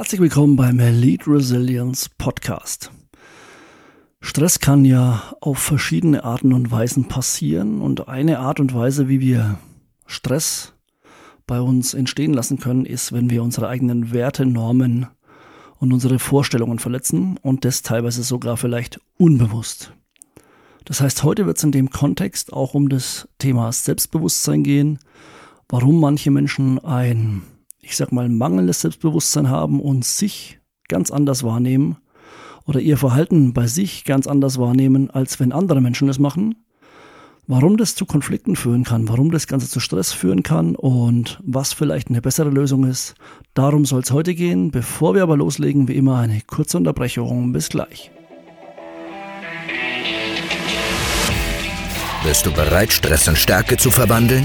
Herzlich willkommen beim Elite Resilience Podcast. Stress kann ja auf verschiedene Arten und Weisen passieren und eine Art und Weise, wie wir Stress bei uns entstehen lassen können, ist, wenn wir unsere eigenen Werte, Normen und unsere Vorstellungen verletzen und das teilweise sogar vielleicht unbewusst. Das heißt, heute wird es in dem Kontext auch um das Thema Selbstbewusstsein gehen, warum manche Menschen ein ich sag mal, mangelndes Selbstbewusstsein haben und sich ganz anders wahrnehmen oder ihr Verhalten bei sich ganz anders wahrnehmen, als wenn andere Menschen es machen. Warum das zu Konflikten führen kann, warum das Ganze zu Stress führen kann und was vielleicht eine bessere Lösung ist, darum soll es heute gehen. Bevor wir aber loslegen, wie immer eine kurze Unterbrechung. Bis gleich. Bist du bereit, Stress in Stärke zu verwandeln?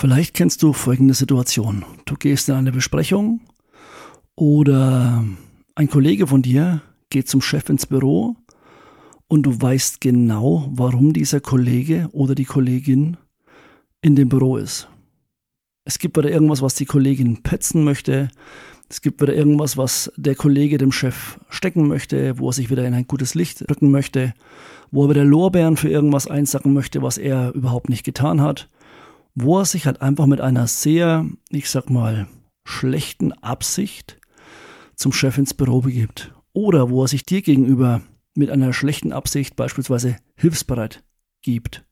Vielleicht kennst du folgende Situation. Du gehst in eine Besprechung oder ein Kollege von dir geht zum Chef ins Büro und du weißt genau, warum dieser Kollege oder die Kollegin in dem Büro ist. Es gibt wieder irgendwas, was die Kollegin petzen möchte. Es gibt wieder irgendwas, was der Kollege dem Chef stecken möchte, wo er sich wieder in ein gutes Licht rücken möchte, wo er wieder Lorbeeren für irgendwas einsacken möchte, was er überhaupt nicht getan hat wo er sich halt einfach mit einer sehr, ich sag mal, schlechten Absicht zum Chef ins Büro begibt. Oder wo er sich dir gegenüber mit einer schlechten Absicht beispielsweise hilfsbereit gibt.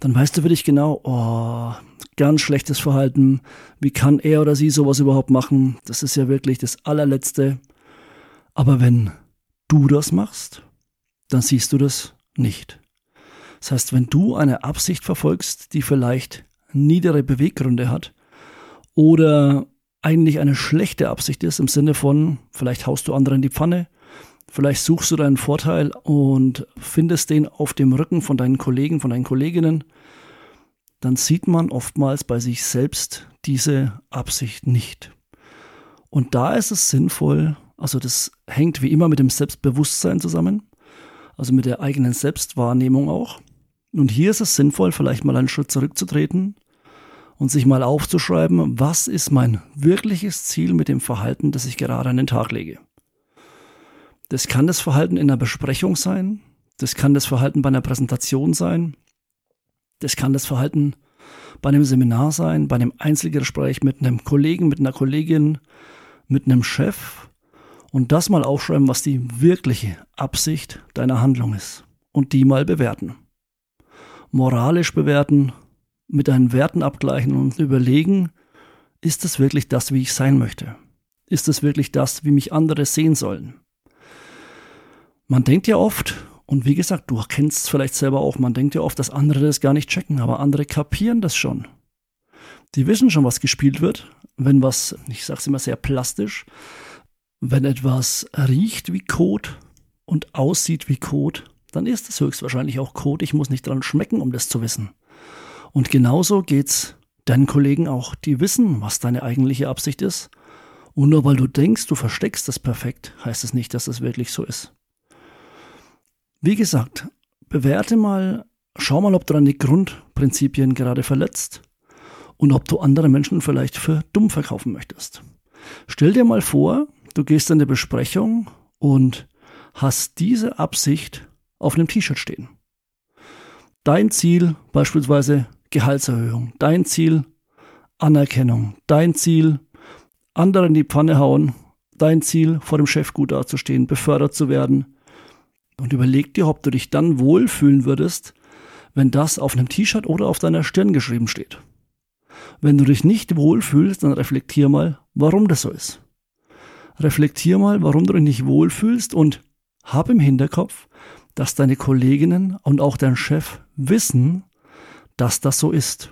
Dann weißt du für dich genau, oh, ganz schlechtes Verhalten. Wie kann er oder sie sowas überhaupt machen? Das ist ja wirklich das allerletzte. Aber wenn du das machst, dann siehst du das nicht. Das heißt, wenn du eine Absicht verfolgst, die vielleicht niedere Beweggründe hat oder eigentlich eine schlechte Absicht ist im Sinne von, vielleicht haust du andere in die Pfanne, vielleicht suchst du deinen Vorteil und findest den auf dem Rücken von deinen Kollegen, von deinen Kolleginnen, dann sieht man oftmals bei sich selbst diese Absicht nicht. Und da ist es sinnvoll, also das hängt wie immer mit dem Selbstbewusstsein zusammen, also mit der eigenen Selbstwahrnehmung auch. Und hier ist es sinnvoll, vielleicht mal einen Schritt zurückzutreten und sich mal aufzuschreiben, was ist mein wirkliches Ziel mit dem Verhalten, das ich gerade an den Tag lege. Das kann das Verhalten in einer Besprechung sein, das kann das Verhalten bei einer Präsentation sein, das kann das Verhalten bei einem Seminar sein, bei einem Einzelgespräch mit einem Kollegen, mit einer Kollegin, mit einem Chef und das mal aufschreiben, was die wirkliche Absicht deiner Handlung ist und die mal bewerten. Moralisch bewerten, mit deinen Werten abgleichen und überlegen, ist es wirklich das, wie ich sein möchte? Ist es wirklich das, wie mich andere sehen sollen? Man denkt ja oft, und wie gesagt, du kennst es vielleicht selber auch, man denkt ja oft, dass andere das gar nicht checken, aber andere kapieren das schon. Die wissen schon, was gespielt wird, wenn was, ich sag's immer sehr plastisch, wenn etwas riecht wie Kot und aussieht wie Kot, dann ist es höchstwahrscheinlich auch Kot. Ich muss nicht dran schmecken, um das zu wissen. Und genauso geht's deinen Kollegen auch. Die wissen, was deine eigentliche Absicht ist. Und nur weil du denkst, du versteckst das perfekt, heißt es nicht, dass es wirklich so ist. Wie gesagt, bewerte mal, schau mal, ob du deine Grundprinzipien gerade verletzt und ob du andere Menschen vielleicht für dumm verkaufen möchtest. Stell dir mal vor, du gehst in eine Besprechung und hast diese Absicht auf einem T-Shirt stehen. Dein Ziel beispielsweise Gehaltserhöhung. Dein Ziel Anerkennung. Dein Ziel andere in die Pfanne hauen. Dein Ziel vor dem Chef gut dazustehen, befördert zu werden. Und überleg dir, ob du dich dann wohlfühlen würdest, wenn das auf einem T-Shirt oder auf deiner Stirn geschrieben steht. Wenn du dich nicht wohlfühlst, dann reflektier mal, warum das so ist. Reflektier mal, warum du dich nicht wohlfühlst und hab im Hinterkopf, dass deine Kolleginnen und auch dein Chef wissen, dass das so ist.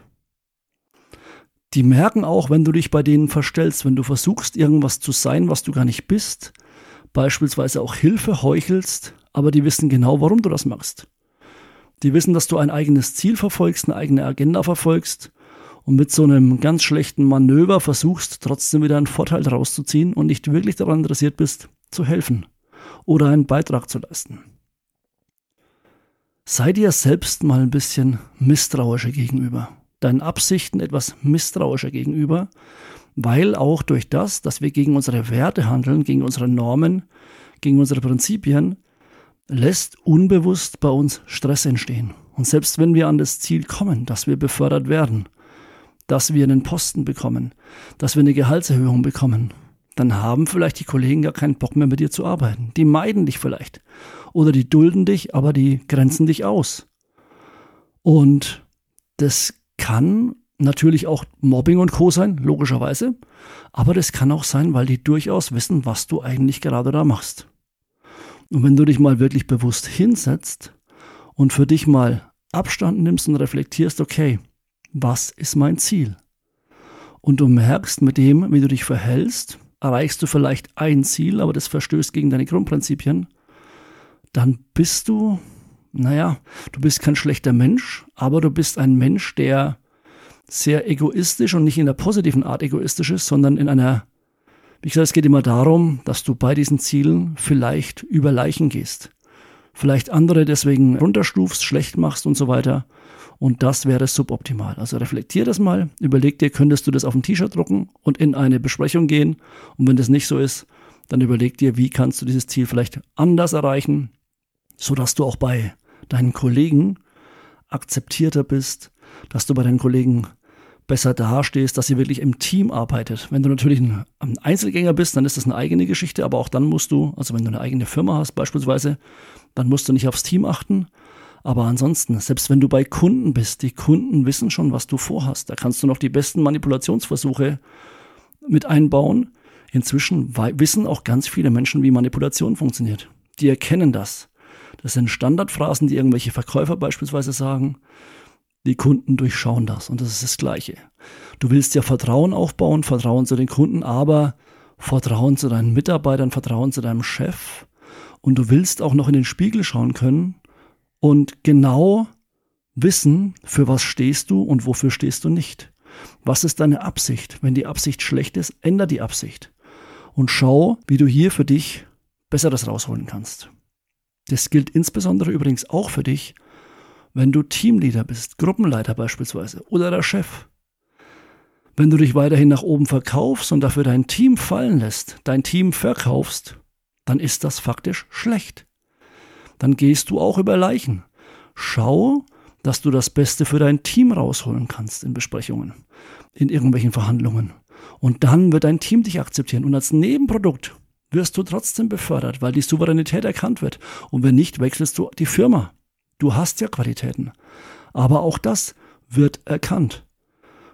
Die merken auch, wenn du dich bei denen verstellst, wenn du versuchst, irgendwas zu sein, was du gar nicht bist, beispielsweise auch Hilfe heuchelst, aber die wissen genau, warum du das machst. Die wissen, dass du ein eigenes Ziel verfolgst, eine eigene Agenda verfolgst und mit so einem ganz schlechten Manöver versuchst, trotzdem wieder einen Vorteil rauszuziehen und nicht wirklich daran interessiert bist, zu helfen oder einen Beitrag zu leisten. Sei dir selbst mal ein bisschen misstrauischer gegenüber, deinen Absichten etwas misstrauischer gegenüber, weil auch durch das, dass wir gegen unsere Werte handeln, gegen unsere Normen, gegen unsere Prinzipien, lässt unbewusst bei uns Stress entstehen. Und selbst wenn wir an das Ziel kommen, dass wir befördert werden, dass wir einen Posten bekommen, dass wir eine Gehaltserhöhung bekommen, dann haben vielleicht die Kollegen gar keinen Bock mehr mit dir zu arbeiten. Die meiden dich vielleicht. Oder die dulden dich, aber die grenzen dich aus. Und das kann natürlich auch Mobbing und Co. sein, logischerweise. Aber das kann auch sein, weil die durchaus wissen, was du eigentlich gerade da machst. Und wenn du dich mal wirklich bewusst hinsetzt und für dich mal Abstand nimmst und reflektierst, okay, was ist mein Ziel? Und du merkst mit dem, wie du dich verhältst, erreichst du vielleicht ein Ziel, aber das verstößt gegen deine Grundprinzipien, dann bist du, naja, du bist kein schlechter Mensch, aber du bist ein Mensch, der sehr egoistisch und nicht in der positiven Art egoistisch ist, sondern in einer, wie gesagt, es geht immer darum, dass du bei diesen Zielen vielleicht über Leichen gehst. Vielleicht andere deswegen runterstufst, schlecht machst und so weiter. Und das wäre suboptimal. Also reflektier das mal, überleg dir, könntest du das auf ein T-Shirt drucken und in eine Besprechung gehen. Und wenn das nicht so ist, dann überleg dir, wie kannst du dieses Ziel vielleicht anders erreichen, sodass du auch bei deinen Kollegen akzeptierter bist, dass du bei deinen Kollegen besser dastehst, dass ihr wirklich im Team arbeitet. Wenn du natürlich ein Einzelgänger bist, dann ist das eine eigene Geschichte, aber auch dann musst du, also wenn du eine eigene Firma hast beispielsweise, dann musst du nicht aufs Team achten, aber ansonsten, selbst wenn du bei Kunden bist, die Kunden wissen schon, was du vorhast. Da kannst du noch die besten Manipulationsversuche mit einbauen. Inzwischen wissen auch ganz viele Menschen, wie Manipulation funktioniert. Die erkennen das. Das sind Standardphrasen, die irgendwelche Verkäufer beispielsweise sagen. Die Kunden durchschauen das und das ist das Gleiche. Du willst ja Vertrauen aufbauen, Vertrauen zu den Kunden, aber Vertrauen zu deinen Mitarbeitern, Vertrauen zu deinem Chef. Und du willst auch noch in den Spiegel schauen können und genau wissen, für was stehst du und wofür stehst du nicht. Was ist deine Absicht? Wenn die Absicht schlecht ist, änder die Absicht und schau, wie du hier für dich Besseres rausholen kannst. Das gilt insbesondere übrigens auch für dich, wenn du Teamleader bist, Gruppenleiter beispielsweise oder der Chef. Wenn du dich weiterhin nach oben verkaufst und dafür dein Team fallen lässt, dein Team verkaufst, dann ist das faktisch schlecht dann gehst du auch über Leichen. Schau, dass du das Beste für dein Team rausholen kannst in Besprechungen, in irgendwelchen Verhandlungen. Und dann wird dein Team dich akzeptieren. Und als Nebenprodukt wirst du trotzdem befördert, weil die Souveränität erkannt wird. Und wenn nicht, wechselst du die Firma. Du hast ja Qualitäten. Aber auch das wird erkannt.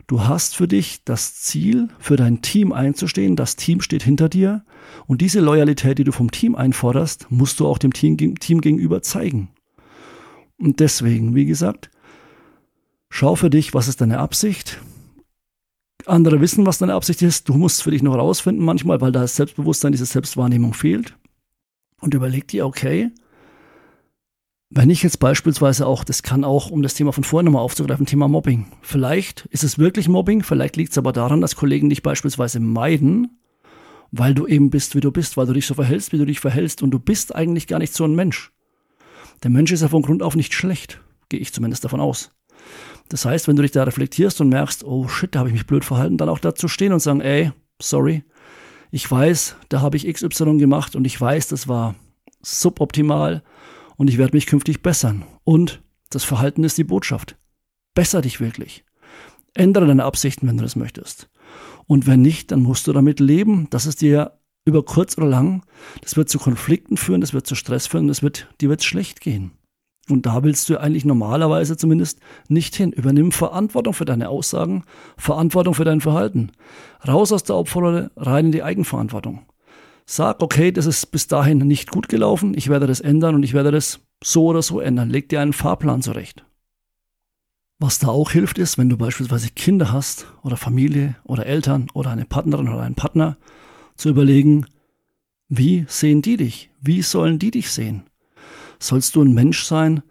Du hast für dich das Ziel, für dein Team einzustehen. Das Team steht hinter dir. Und diese Loyalität, die du vom Team einforderst, musst du auch dem Team, Team gegenüber zeigen. Und deswegen, wie gesagt, schau für dich, was ist deine Absicht. Andere wissen, was deine Absicht ist. Du musst für dich noch rausfinden manchmal, weil da das Selbstbewusstsein, diese Selbstwahrnehmung fehlt. Und überleg dir, okay, wenn ich jetzt beispielsweise auch, das kann auch, um das Thema von vorhin nochmal aufzugreifen, Thema Mobbing. Vielleicht ist es wirklich Mobbing, vielleicht liegt es aber daran, dass Kollegen dich beispielsweise meiden, weil du eben bist, wie du bist, weil du dich so verhältst, wie du dich verhältst und du bist eigentlich gar nicht so ein Mensch. Der Mensch ist ja von Grund auf nicht schlecht, gehe ich zumindest davon aus. Das heißt, wenn du dich da reflektierst und merkst, oh shit, da habe ich mich blöd verhalten, dann auch dazu stehen und sagen, ey, sorry, ich weiß, da habe ich XY gemacht und ich weiß, das war suboptimal und ich werde mich künftig bessern. Und das Verhalten ist die Botschaft. Besser dich wirklich. Ändere deine Absichten, wenn du das möchtest. Und wenn nicht, dann musst du damit leben, dass es dir über kurz oder lang, das wird zu Konflikten führen, das wird zu Stress führen, das wird, dir wird schlecht gehen. Und da willst du eigentlich normalerweise zumindest nicht hin. Übernimm Verantwortung für deine Aussagen, Verantwortung für dein Verhalten. Raus aus der Opferrolle, rein in die Eigenverantwortung. Sag, okay, das ist bis dahin nicht gut gelaufen, ich werde das ändern und ich werde das so oder so ändern. Leg dir einen Fahrplan zurecht. Was da auch hilft, ist, wenn du beispielsweise Kinder hast oder Familie oder Eltern oder eine Partnerin oder einen Partner, zu überlegen, wie sehen die dich? Wie sollen die dich sehen? Sollst du ein Mensch sein,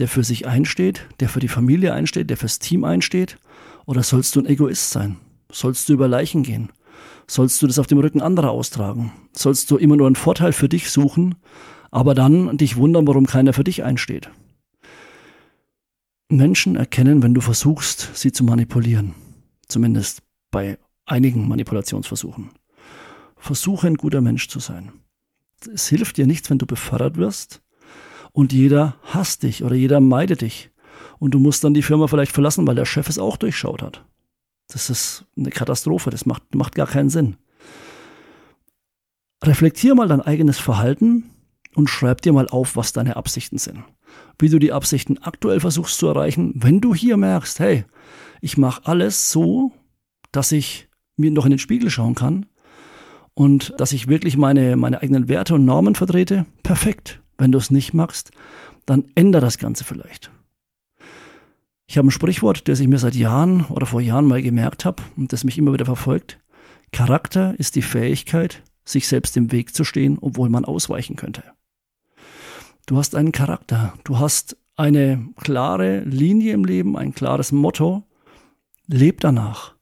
der für sich einsteht, der für die Familie einsteht, der fürs Team einsteht? Oder sollst du ein Egoist sein? Sollst du über Leichen gehen? Sollst du das auf dem Rücken anderer austragen? Sollst du immer nur einen Vorteil für dich suchen, aber dann dich wundern, warum keiner für dich einsteht? Menschen erkennen, wenn du versuchst, sie zu manipulieren. Zumindest bei einigen Manipulationsversuchen. Versuche ein guter Mensch zu sein. Es hilft dir nichts, wenn du befördert wirst und jeder hasst dich oder jeder meidet dich. Und du musst dann die Firma vielleicht verlassen, weil der Chef es auch durchschaut hat. Das ist eine Katastrophe, das macht, macht gar keinen Sinn. Reflektier mal dein eigenes Verhalten und schreib dir mal auf, was deine Absichten sind. Wie du die Absichten aktuell versuchst zu erreichen, wenn du hier merkst, hey, ich mache alles so, dass ich mir noch in den Spiegel schauen kann und dass ich wirklich meine, meine eigenen Werte und Normen vertrete, perfekt. Wenn du es nicht machst, dann änder das Ganze vielleicht. Ich habe ein Sprichwort, das ich mir seit Jahren oder vor Jahren mal gemerkt habe und das mich immer wieder verfolgt. Charakter ist die Fähigkeit, sich selbst im Weg zu stehen, obwohl man ausweichen könnte. Du hast einen Charakter, du hast eine klare Linie im Leben, ein klares Motto. Leb danach.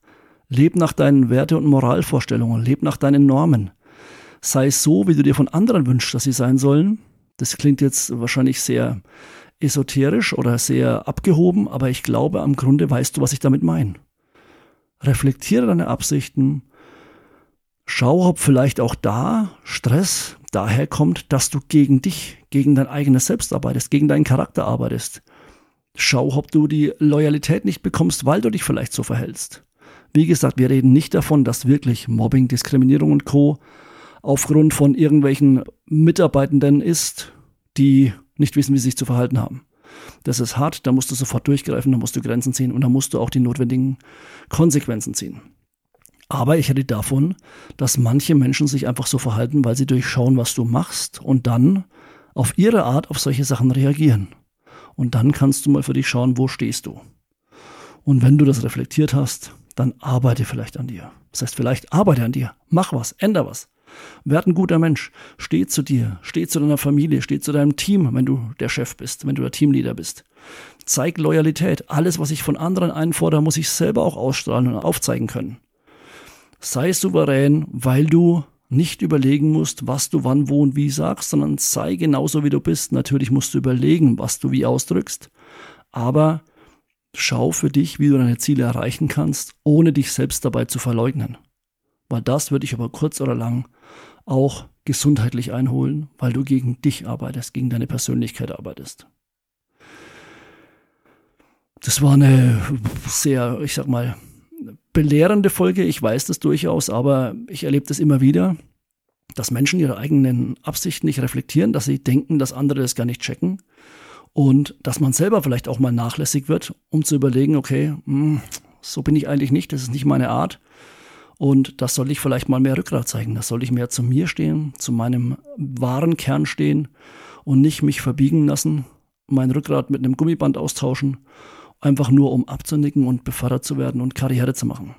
Leb nach deinen Werte- und Moralvorstellungen, leb nach deinen Normen. Sei so, wie du dir von anderen wünschst, dass sie sein sollen. Das klingt jetzt wahrscheinlich sehr esoterisch oder sehr abgehoben, aber ich glaube, am Grunde weißt du, was ich damit meine. Reflektiere deine Absichten. Schau, ob vielleicht auch da Stress daher kommt, dass du gegen dich, gegen dein eigenes Selbst arbeitest, gegen deinen Charakter arbeitest. Schau, ob du die Loyalität nicht bekommst, weil du dich vielleicht so verhältst. Wie gesagt, wir reden nicht davon, dass wirklich Mobbing, Diskriminierung und Co. aufgrund von irgendwelchen Mitarbeitenden ist, die nicht wissen, wie sie sich zu verhalten haben. Das ist hart, da musst du sofort durchgreifen, da musst du Grenzen ziehen und da musst du auch die notwendigen Konsequenzen ziehen. Aber ich hätte davon, dass manche Menschen sich einfach so verhalten, weil sie durchschauen, was du machst und dann auf ihre Art auf solche Sachen reagieren. Und dann kannst du mal für dich schauen, wo stehst du. Und wenn du das reflektiert hast, dann arbeite vielleicht an dir. Das heißt, vielleicht arbeite an dir. Mach was, änder was. Werd ein guter Mensch. Steh zu dir, steh zu deiner Familie, steh zu deinem Team, wenn du der Chef bist, wenn du der Teamleader bist. Zeig Loyalität. Alles, was ich von anderen einfordere, muss ich selber auch ausstrahlen und aufzeigen können. Sei souverän, weil du nicht überlegen musst, was du wann, wo und wie sagst, sondern sei genauso wie du bist. Natürlich musst du überlegen, was du wie ausdrückst, aber schau für dich, wie du deine Ziele erreichen kannst, ohne dich selbst dabei zu verleugnen. Weil das würde ich aber kurz oder lang auch gesundheitlich einholen, weil du gegen dich arbeitest, gegen deine Persönlichkeit arbeitest. Das war eine sehr, ich sag mal, belehrende Folge. Ich weiß das durchaus, aber ich erlebe das immer wieder, dass Menschen ihre eigenen Absichten nicht reflektieren, dass sie denken, dass andere das gar nicht checken und dass man selber vielleicht auch mal nachlässig wird, um zu überlegen, okay, hm, so bin ich eigentlich nicht, das ist nicht meine Art. Und das soll ich vielleicht mal mehr Rückgrat zeigen. Das soll ich mehr zu mir stehen, zu meinem wahren Kern stehen und nicht mich verbiegen lassen, mein Rückgrat mit einem Gummiband austauschen, einfach nur um abzunicken und befördert zu werden und Karriere zu machen.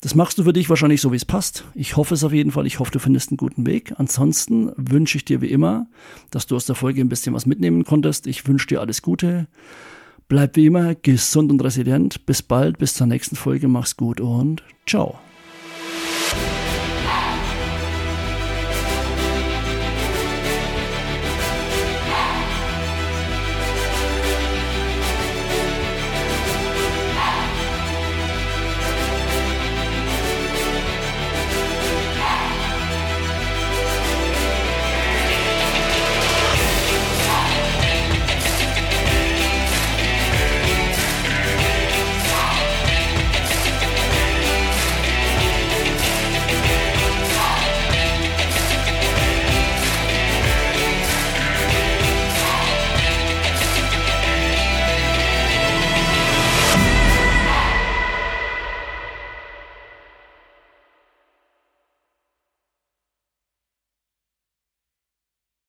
Das machst du für dich wahrscheinlich so, wie es passt. Ich hoffe es auf jeden Fall. Ich hoffe, du findest einen guten Weg. Ansonsten wünsche ich dir wie immer, dass du aus der Folge ein bisschen was mitnehmen konntest. Ich wünsche dir alles Gute. Bleib wie immer gesund und resilient. Bis bald, bis zur nächsten Folge. Mach's gut und ciao.